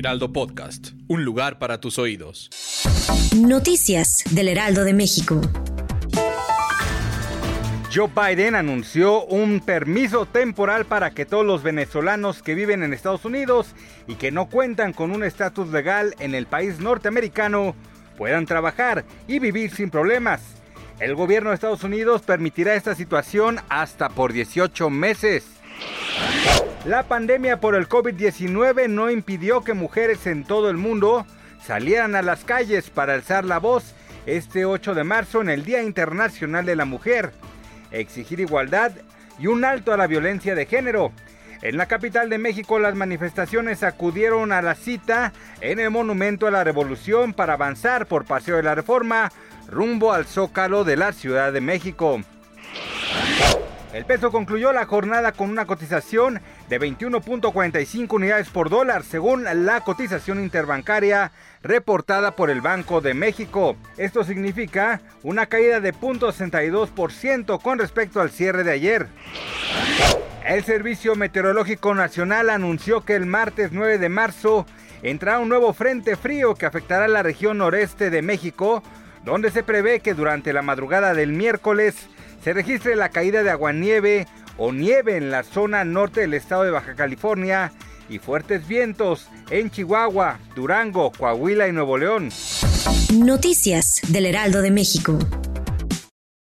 Heraldo Podcast. Un lugar para tus oídos. Noticias del Heraldo de México. Joe Biden anunció un permiso temporal para que todos los venezolanos que viven en Estados Unidos y que no cuentan con un estatus legal en el país norteamericano puedan trabajar y vivir sin problemas. El gobierno de Estados Unidos permitirá esta situación hasta por 18 meses. La pandemia por el COVID-19 no impidió que mujeres en todo el mundo salieran a las calles para alzar la voz este 8 de marzo en el Día Internacional de la Mujer, exigir igualdad y un alto a la violencia de género. En la capital de México las manifestaciones acudieron a la cita en el Monumento a la Revolución para avanzar por Paseo de la Reforma rumbo al Zócalo de la Ciudad de México. El peso concluyó la jornada con una cotización de 21.45 unidades por dólar, según la cotización interbancaria reportada por el Banco de México. Esto significa una caída de 0.62% con respecto al cierre de ayer. El Servicio Meteorológico Nacional anunció que el martes 9 de marzo entrará un nuevo frente frío que afectará la región noreste de México, donde se prevé que durante la madrugada del miércoles se registre la caída de aguanieve o nieve en la zona norte del estado de Baja California y fuertes vientos en Chihuahua, Durango, Coahuila y Nuevo León. Noticias del Heraldo de México.